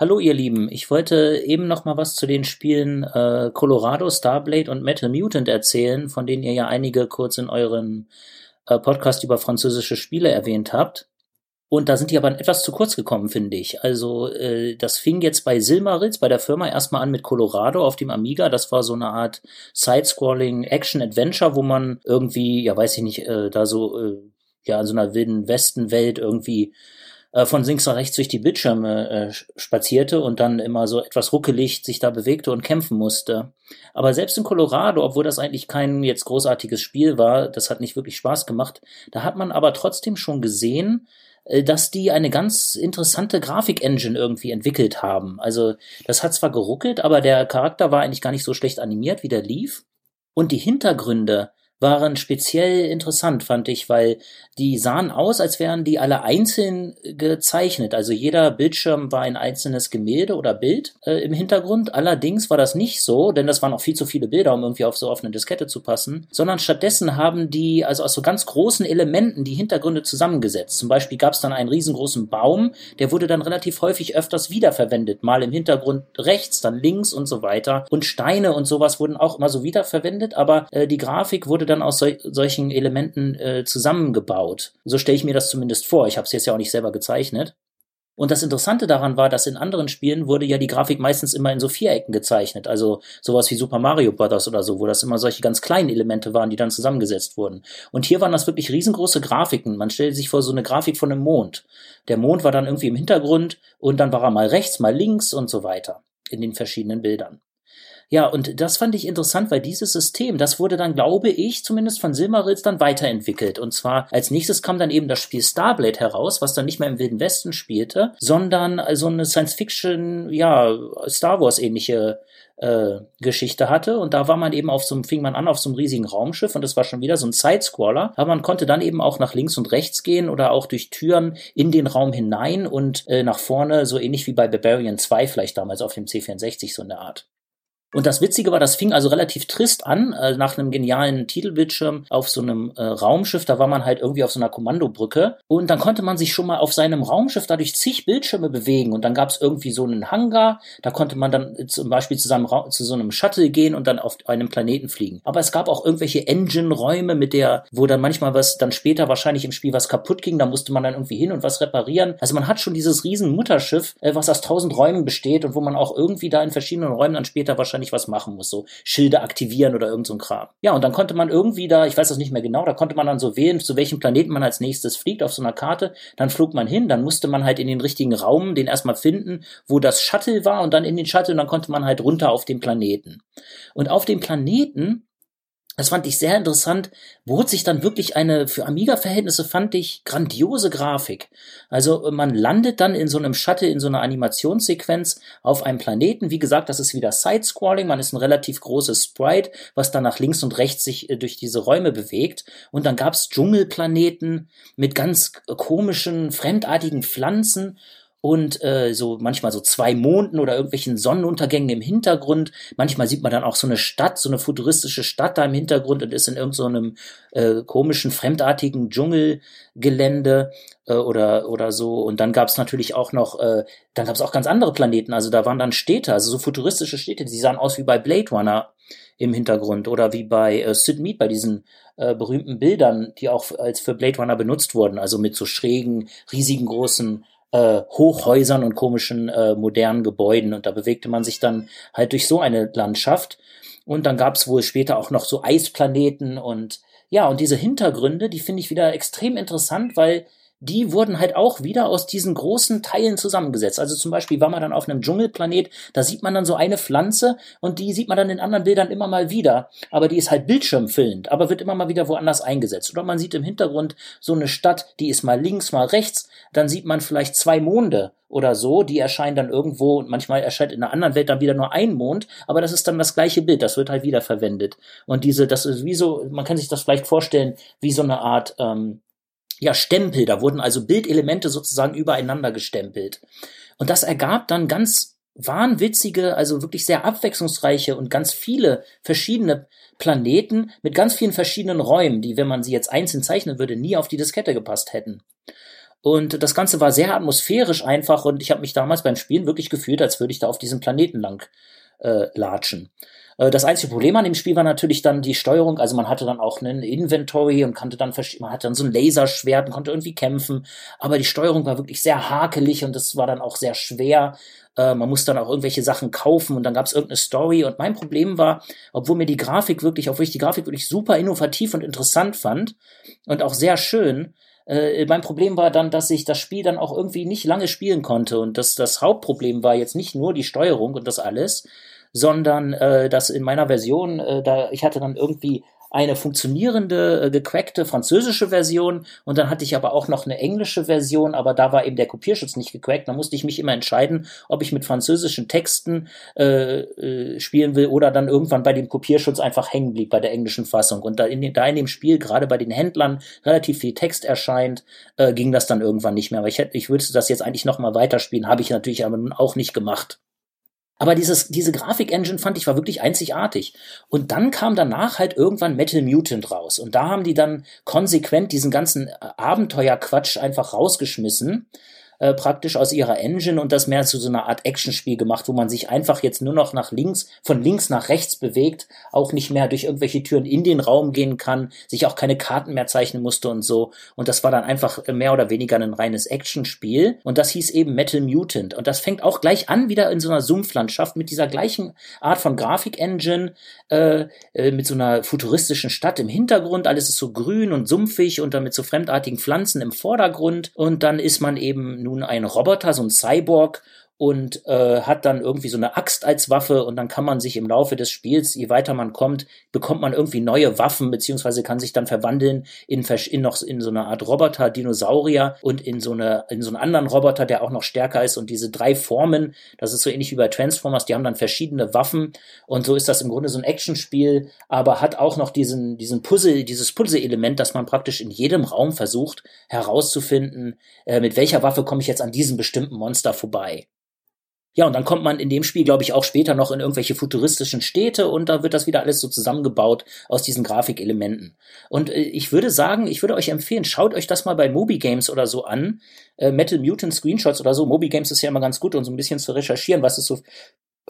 Hallo ihr Lieben, ich wollte eben noch mal was zu den Spielen äh, Colorado, Starblade und Metal Mutant erzählen, von denen ihr ja einige kurz in euren äh, Podcast über französische Spiele erwähnt habt. Und da sind die aber etwas zu kurz gekommen, finde ich. Also äh, das fing jetzt bei Silmaritz, bei der Firma, erstmal an mit Colorado auf dem Amiga. Das war so eine Art Side-Scrolling Action-Adventure, wo man irgendwie, ja weiß ich nicht, äh, da so äh, ja in so einer wilden Westenwelt irgendwie äh, von links nach rechts durch die Bildschirme äh, spazierte und dann immer so etwas ruckelig sich da bewegte und kämpfen musste. Aber selbst in Colorado, obwohl das eigentlich kein jetzt großartiges Spiel war, das hat nicht wirklich Spaß gemacht, da hat man aber trotzdem schon gesehen, äh, dass die eine ganz interessante Grafik-Engine irgendwie entwickelt haben. Also das hat zwar geruckelt, aber der Charakter war eigentlich gar nicht so schlecht animiert, wie der lief. Und die Hintergründe, waren speziell interessant, fand ich, weil die sahen aus, als wären die alle einzeln gezeichnet. Also jeder Bildschirm war ein einzelnes Gemälde oder Bild äh, im Hintergrund. Allerdings war das nicht so, denn das waren auch viel zu viele Bilder, um irgendwie auf so offene Diskette zu passen, sondern stattdessen haben die also aus so ganz großen Elementen die Hintergründe zusammengesetzt. Zum Beispiel gab es dann einen riesengroßen Baum, der wurde dann relativ häufig öfters wiederverwendet. Mal im Hintergrund rechts, dann links und so weiter. Und Steine und sowas wurden auch immer so wiederverwendet, aber äh, die Grafik wurde dann aus sol solchen Elementen äh, zusammengebaut. So stelle ich mir das zumindest vor. Ich habe es jetzt ja auch nicht selber gezeichnet. Und das Interessante daran war, dass in anderen Spielen wurde ja die Grafik meistens immer in so Vierecken gezeichnet. Also sowas wie Super Mario Bros. oder so, wo das immer solche ganz kleinen Elemente waren, die dann zusammengesetzt wurden. Und hier waren das wirklich riesengroße Grafiken. Man stellt sich vor so eine Grafik von einem Mond. Der Mond war dann irgendwie im Hintergrund und dann war er mal rechts, mal links und so weiter in den verschiedenen Bildern. Ja, und das fand ich interessant, weil dieses System, das wurde dann, glaube ich, zumindest von Silmarils dann weiterentwickelt. Und zwar als nächstes kam dann eben das Spiel Starblade heraus, was dann nicht mehr im Wilden Westen spielte, sondern so eine Science-Fiction, ja, Star Wars-ähnliche äh, Geschichte hatte und da war man eben auf so einem, fing man an auf so einem riesigen Raumschiff und das war schon wieder so ein Sidescroller, aber man konnte dann eben auch nach links und rechts gehen oder auch durch Türen in den Raum hinein und äh, nach vorne, so ähnlich wie bei Barbarian 2 vielleicht damals auf dem C64 so eine Art. Und das Witzige war, das fing also relativ trist an, äh, nach einem genialen Titelbildschirm auf so einem äh, Raumschiff. Da war man halt irgendwie auf so einer Kommandobrücke. Und dann konnte man sich schon mal auf seinem Raumschiff dadurch zig Bildschirme bewegen. Und dann gab es irgendwie so einen Hangar. Da konnte man dann zum Beispiel zu, seinem zu so einem Shuttle gehen und dann auf einem Planeten fliegen. Aber es gab auch irgendwelche Engine-Räume, mit der, wo dann manchmal was, dann später wahrscheinlich im Spiel was kaputt ging. Da musste man dann irgendwie hin und was reparieren. Also man hat schon dieses riesen Mutterschiff, äh, was aus tausend Räumen besteht und wo man auch irgendwie da in verschiedenen Räumen dann später wahrscheinlich wahrscheinlich was machen muss, so Schilde aktivieren oder irgend so ein Kram. Ja, und dann konnte man irgendwie da, ich weiß das nicht mehr genau, da konnte man dann so wählen, zu welchem Planeten man als nächstes fliegt auf so einer Karte. Dann flog man hin, dann musste man halt in den richtigen Raum den erstmal finden, wo das Shuttle war und dann in den Shuttle und dann konnte man halt runter auf den Planeten. Und auf dem Planeten das fand ich sehr interessant, bot sich dann wirklich eine, für Amiga-Verhältnisse fand ich grandiose Grafik. Also man landet dann in so einem Shuttle, in so einer Animationssequenz auf einem Planeten. Wie gesagt, das ist wieder Side-Scrolling, man ist ein relativ großes Sprite, was dann nach links und rechts sich äh, durch diese Räume bewegt. Und dann gab's Dschungelplaneten mit ganz komischen, fremdartigen Pflanzen und äh, so manchmal so zwei Monden oder irgendwelchen Sonnenuntergängen im Hintergrund. Manchmal sieht man dann auch so eine Stadt, so eine futuristische Stadt da im Hintergrund und ist in irgendeinem so äh, komischen, fremdartigen Dschungelgelände äh, oder, oder so. Und dann gab es natürlich auch noch, äh, dann gab es auch ganz andere Planeten. Also da waren dann Städte, also so futuristische Städte, die sahen aus wie bei Blade Runner im Hintergrund oder wie bei äh, Sid Mead bei diesen äh, berühmten Bildern, die auch als für Blade Runner benutzt wurden, also mit so schrägen, riesigen großen äh, Hochhäusern und komischen äh, modernen Gebäuden. Und da bewegte man sich dann halt durch so eine Landschaft. Und dann gab es wohl später auch noch so Eisplaneten und ja, und diese Hintergründe, die finde ich wieder extrem interessant, weil die wurden halt auch wieder aus diesen großen Teilen zusammengesetzt. Also zum Beispiel war man dann auf einem Dschungelplanet, da sieht man dann so eine Pflanze und die sieht man dann in anderen Bildern immer mal wieder, aber die ist halt bildschirmfüllend, aber wird immer mal wieder woanders eingesetzt. Oder man sieht im Hintergrund so eine Stadt, die ist mal links, mal rechts, dann sieht man vielleicht zwei Monde oder so, die erscheinen dann irgendwo und manchmal erscheint in einer anderen Welt dann wieder nur ein Mond, aber das ist dann das gleiche Bild, das wird halt wieder verwendet. Und diese, das ist wie so, man kann sich das vielleicht vorstellen, wie so eine Art, ähm, ja, Stempel. Da wurden also Bildelemente sozusagen übereinander gestempelt. Und das ergab dann ganz wahnwitzige, also wirklich sehr abwechslungsreiche und ganz viele verschiedene Planeten mit ganz vielen verschiedenen Räumen, die, wenn man sie jetzt einzeln zeichnen würde, nie auf die Diskette gepasst hätten. Und das Ganze war sehr atmosphärisch einfach und ich habe mich damals beim Spielen wirklich gefühlt, als würde ich da auf diesem Planeten lang äh, latschen. Äh, das einzige Problem an dem Spiel war natürlich dann die Steuerung. Also man hatte dann auch einen Inventory und konnte dann, man hatte dann so ein Laserschwert und konnte irgendwie kämpfen. Aber die Steuerung war wirklich sehr hakelig und das war dann auch sehr schwer. Äh, man musste dann auch irgendwelche Sachen kaufen und dann gab es irgendeine Story. Und mein Problem war, obwohl mir die Grafik wirklich, obwohl ich die Grafik wirklich super innovativ und interessant fand und auch sehr schön, äh, mein Problem war dann, dass ich das Spiel dann auch irgendwie nicht lange spielen konnte. Und das, das Hauptproblem war jetzt nicht nur die Steuerung und das alles, sondern äh, dass in meiner Version, äh, da ich hatte dann irgendwie eine funktionierende, äh, gecrackte französische Version und dann hatte ich aber auch noch eine englische Version, aber da war eben der Kopierschutz nicht gecrackt. Da musste ich mich immer entscheiden, ob ich mit französischen Texten äh, äh, spielen will oder dann irgendwann bei dem Kopierschutz einfach hängen blieb bei der englischen Fassung. Und da in, dem, da in dem Spiel gerade bei den Händlern relativ viel Text erscheint, äh, ging das dann irgendwann nicht mehr. Aber ich hätte, ich würde das jetzt eigentlich noch mal weiterspielen, habe ich natürlich aber nun auch nicht gemacht. Aber dieses, diese Grafik-Engine fand ich war wirklich einzigartig. Und dann kam danach halt irgendwann Metal Mutant raus. Und da haben die dann konsequent diesen ganzen Abenteuerquatsch einfach rausgeschmissen äh, praktisch aus ihrer Engine und das mehr zu so einer Art Actionspiel gemacht, wo man sich einfach jetzt nur noch nach links, von links nach rechts bewegt, auch nicht mehr durch irgendwelche Türen in den Raum gehen kann, sich auch keine Karten mehr zeichnen musste und so. Und das war dann einfach mehr oder weniger ein reines Actionspiel. Und das hieß eben Metal Mutant. Und das fängt auch gleich an, wieder in so einer Sumpflandschaft mit dieser gleichen Art von Grafik-Engine, äh, äh, mit so einer futuristischen Stadt im Hintergrund. Alles ist so grün und sumpfig und dann mit so fremdartigen Pflanzen im Vordergrund. Und dann ist man eben nun ein Roboter, so ein Cyborg und äh, hat dann irgendwie so eine Axt als Waffe und dann kann man sich im Laufe des Spiels, je weiter man kommt, bekommt man irgendwie neue Waffen beziehungsweise kann sich dann verwandeln in, in noch in so eine Art Roboter, Dinosaurier und in so eine in so einen anderen Roboter, der auch noch stärker ist und diese drei Formen, das ist so ähnlich wie bei Transformers, die haben dann verschiedene Waffen und so ist das im Grunde so ein Actionspiel, aber hat auch noch diesen diesen Puzzle, dieses Puzzle-Element, dass man praktisch in jedem Raum versucht herauszufinden, äh, mit welcher Waffe komme ich jetzt an diesem bestimmten Monster vorbei. Ja, und dann kommt man in dem Spiel, glaube ich, auch später noch in irgendwelche futuristischen Städte und da wird das wieder alles so zusammengebaut aus diesen Grafikelementen. Und äh, ich würde sagen, ich würde euch empfehlen, schaut euch das mal bei Moby Games oder so an. Äh, Metal Mutant Screenshots oder so. Moby Games ist ja immer ganz gut, um so ein bisschen zu recherchieren, was es so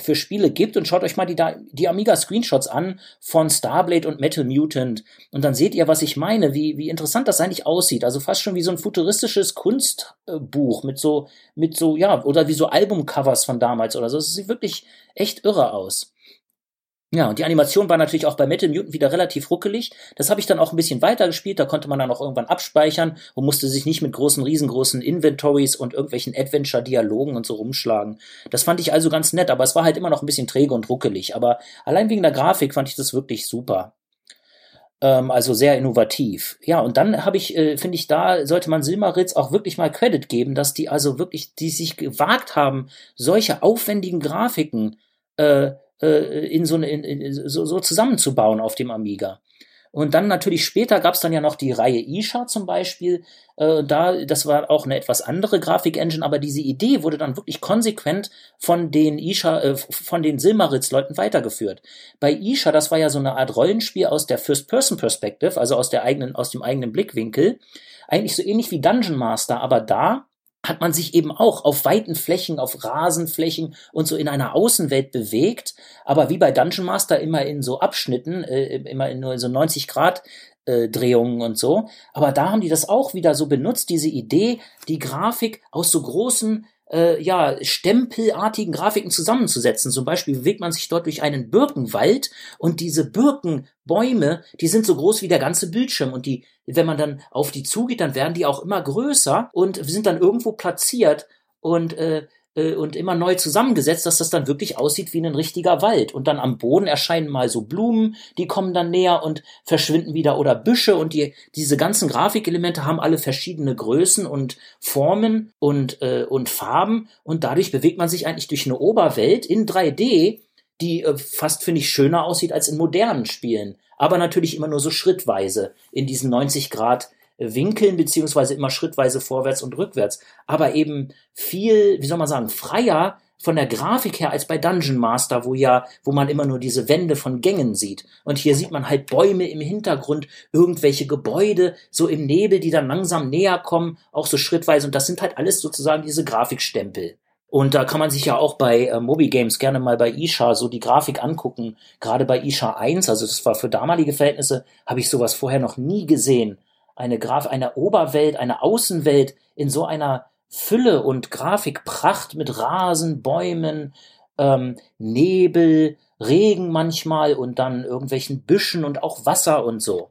für Spiele gibt und schaut euch mal die, die Amiga Screenshots an von Starblade und Metal Mutant und dann seht ihr, was ich meine, wie, wie interessant das eigentlich aussieht. Also fast schon wie so ein futuristisches Kunstbuch mit so, mit so, ja, oder wie so Albumcovers von damals oder so. Es sieht wirklich echt irre aus. Ja, und die Animation war natürlich auch bei Metal Mutant wieder relativ ruckelig. Das habe ich dann auch ein bisschen weiter gespielt. Da konnte man dann auch irgendwann abspeichern und musste sich nicht mit großen, riesengroßen Inventories und irgendwelchen Adventure-Dialogen und so rumschlagen. Das fand ich also ganz nett, aber es war halt immer noch ein bisschen träge und ruckelig. Aber allein wegen der Grafik fand ich das wirklich super. Ähm, also sehr innovativ. Ja, und dann habe ich, äh, finde ich, da sollte man Silmaritz auch wirklich mal Credit geben, dass die also wirklich, die sich gewagt haben, solche aufwendigen Grafiken äh, äh, in so, in, in, so, so zusammenzubauen auf dem Amiga. Und dann natürlich später gab es dann ja noch die Reihe Isha zum Beispiel. Äh, da, das war auch eine etwas andere Grafik-Engine, aber diese Idee wurde dann wirklich konsequent von den Isha, äh, von den Silmaritz-Leuten weitergeführt. Bei Isha, das war ja so eine Art Rollenspiel aus der First-Person-Perspective, also aus der eigenen, aus dem eigenen Blickwinkel. Eigentlich so ähnlich wie Dungeon Master, aber da hat man sich eben auch auf weiten Flächen, auf Rasenflächen und so in einer Außenwelt bewegt, aber wie bei Dungeon Master immer in so Abschnitten, äh, immer in nur so 90 Grad äh, Drehungen und so. Aber da haben die das auch wieder so benutzt, diese Idee, die Grafik aus so großen äh, ja, stempelartigen Grafiken zusammenzusetzen. Zum Beispiel bewegt man sich dort durch einen Birkenwald und diese Birkenbäume, die sind so groß wie der ganze Bildschirm und die, wenn man dann auf die zugeht, dann werden die auch immer größer und sind dann irgendwo platziert und äh, äh, und immer neu zusammengesetzt, dass das dann wirklich aussieht wie ein richtiger Wald. Und dann am Boden erscheinen mal so Blumen, die kommen dann näher und verschwinden wieder oder Büsche und die, diese ganzen Grafikelemente haben alle verschiedene Größen und Formen und, äh, und Farben und dadurch bewegt man sich eigentlich durch eine Oberwelt in 3D, die äh, fast, finde ich, schöner aussieht als in modernen Spielen. Aber natürlich immer nur so schrittweise in diesen 90 Grad Winkeln, beziehungsweise immer schrittweise vorwärts und rückwärts, aber eben viel, wie soll man sagen, freier, von der Grafik her als bei Dungeon Master, wo ja, wo man immer nur diese Wände von Gängen sieht. Und hier sieht man halt Bäume im Hintergrund, irgendwelche Gebäude, so im Nebel, die dann langsam näher kommen, auch so schrittweise. Und das sind halt alles sozusagen diese Grafikstempel. Und da kann man sich ja auch bei äh, Moby Games gerne mal bei Isha so die Grafik angucken. Gerade bei Isha 1, also das war für damalige Verhältnisse, habe ich sowas vorher noch nie gesehen. Eine Graf, eine Oberwelt, eine Außenwelt in so einer Fülle und Grafikpracht mit Rasen, Bäumen, ähm, Nebel, Regen manchmal und dann irgendwelchen Büschen und auch Wasser und so.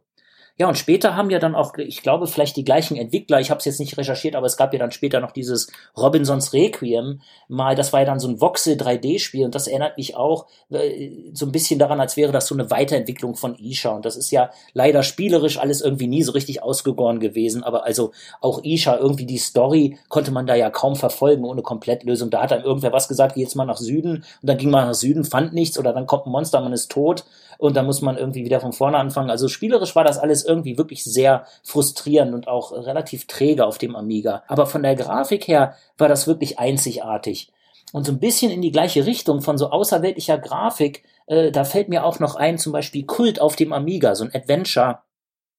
Ja, und später haben ja dann auch, ich glaube, vielleicht die gleichen Entwickler, ich habe es jetzt nicht recherchiert, aber es gab ja dann später noch dieses Robinsons Requiem, mal, das war ja dann so ein Voxel 3D-Spiel und das erinnert mich auch äh, so ein bisschen daran, als wäre das so eine Weiterentwicklung von Isha. Und das ist ja leider spielerisch alles irgendwie nie so richtig ausgegoren gewesen, aber also auch Isha, irgendwie die Story konnte man da ja kaum verfolgen ohne Komplettlösung. Da hat einem irgendwer was gesagt, geh jetzt mal nach Süden und dann ging man nach Süden, fand nichts oder dann kommt ein Monster, man ist tot und dann muss man irgendwie wieder von vorne anfangen. Also spielerisch war das alles irgendwie wirklich sehr frustrierend und auch relativ träge auf dem Amiga. Aber von der Grafik her war das wirklich einzigartig. Und so ein bisschen in die gleiche Richtung von so außerweltlicher Grafik, äh, da fällt mir auch noch ein, zum Beispiel Kult auf dem Amiga, so ein Adventure,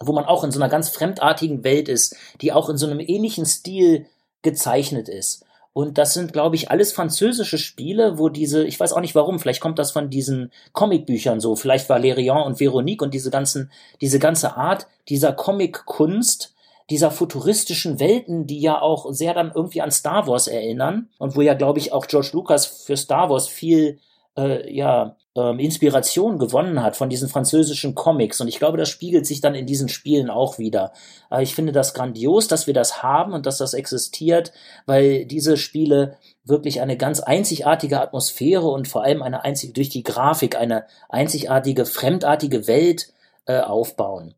wo man auch in so einer ganz fremdartigen Welt ist, die auch in so einem ähnlichen Stil gezeichnet ist. Und das sind, glaube ich, alles französische Spiele, wo diese, ich weiß auch nicht warum, vielleicht kommt das von diesen Comicbüchern so, vielleicht Valerian und Veronique und diese ganzen, diese ganze Art dieser Comic-Kunst, dieser futuristischen Welten, die ja auch sehr dann irgendwie an Star Wars erinnern und wo ja, glaube ich, auch George Lucas für Star Wars viel äh, ja, ähm, Inspiration gewonnen hat von diesen französischen Comics. Und ich glaube, das spiegelt sich dann in diesen Spielen auch wieder. Aber ich finde das grandios, dass wir das haben und dass das existiert, weil diese Spiele wirklich eine ganz einzigartige Atmosphäre und vor allem eine einzige, durch die Grafik eine einzigartige, fremdartige Welt äh, aufbauen.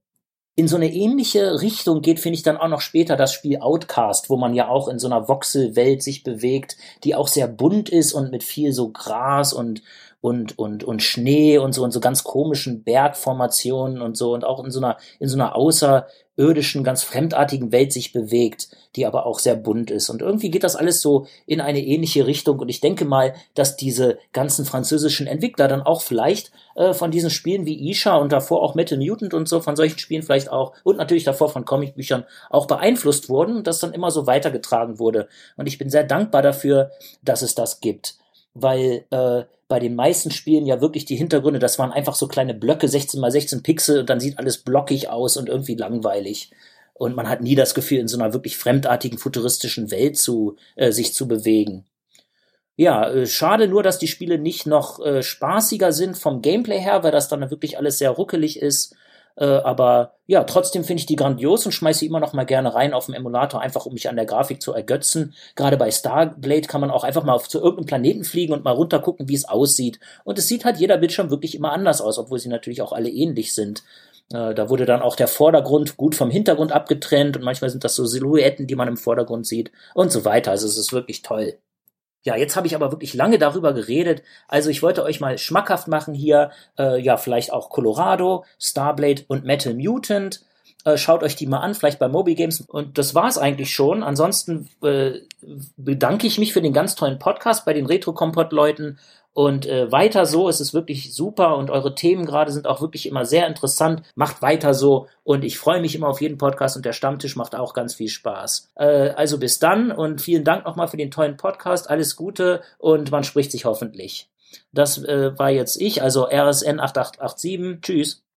In so eine ähnliche Richtung geht, finde ich, dann auch noch später das Spiel Outcast, wo man ja auch in so einer Voxelwelt sich bewegt, die auch sehr bunt ist und mit viel so Gras und, und, und, und Schnee und so und so ganz komischen Bergformationen und so und auch in so einer, in so einer außerirdischen, ganz fremdartigen Welt sich bewegt, die aber auch sehr bunt ist. Und irgendwie geht das alles so in eine ähnliche Richtung. Und ich denke mal, dass diese ganzen französischen Entwickler dann auch vielleicht äh, von diesen Spielen wie Isha und davor auch Metal Mutant und so, von solchen Spielen vielleicht auch und natürlich davor von Comicbüchern auch beeinflusst wurden und das dann immer so weitergetragen wurde. Und ich bin sehr dankbar dafür, dass es das gibt weil äh, bei den meisten Spielen ja wirklich die Hintergründe, das waren einfach so kleine Blöcke, 16 mal 16 Pixel und dann sieht alles blockig aus und irgendwie langweilig. Und man hat nie das Gefühl, in so einer wirklich fremdartigen, futuristischen Welt zu, äh, sich zu bewegen. Ja, äh, schade nur, dass die Spiele nicht noch äh, spaßiger sind vom Gameplay her, weil das dann wirklich alles sehr ruckelig ist äh, aber ja, trotzdem finde ich die grandios und schmeiße sie immer noch mal gerne rein auf dem Emulator, einfach um mich an der Grafik zu ergötzen. Gerade bei Starblade kann man auch einfach mal auf, zu irgendeinem Planeten fliegen und mal runtergucken, wie es aussieht. Und es sieht halt jeder Bildschirm wirklich immer anders aus, obwohl sie natürlich auch alle ähnlich sind. Äh, da wurde dann auch der Vordergrund gut vom Hintergrund abgetrennt und manchmal sind das so Silhouetten, die man im Vordergrund sieht und so weiter. Also es ist wirklich toll. Ja, jetzt habe ich aber wirklich lange darüber geredet. Also ich wollte euch mal schmackhaft machen hier, äh, ja, vielleicht auch Colorado, Starblade und Metal Mutant. Äh, schaut euch die mal an, vielleicht bei Moby Games. Und das war's eigentlich schon. Ansonsten äh, bedanke ich mich für den ganz tollen Podcast bei den Retro-Kompott-Leuten und äh, weiter so, es ist wirklich super und eure Themen gerade sind auch wirklich immer sehr interessant. Macht weiter so und ich freue mich immer auf jeden Podcast und der Stammtisch macht auch ganz viel Spaß. Äh, also bis dann und vielen Dank nochmal für den tollen Podcast. Alles Gute und man spricht sich hoffentlich. Das äh, war jetzt ich, also RSN 8887. Tschüss.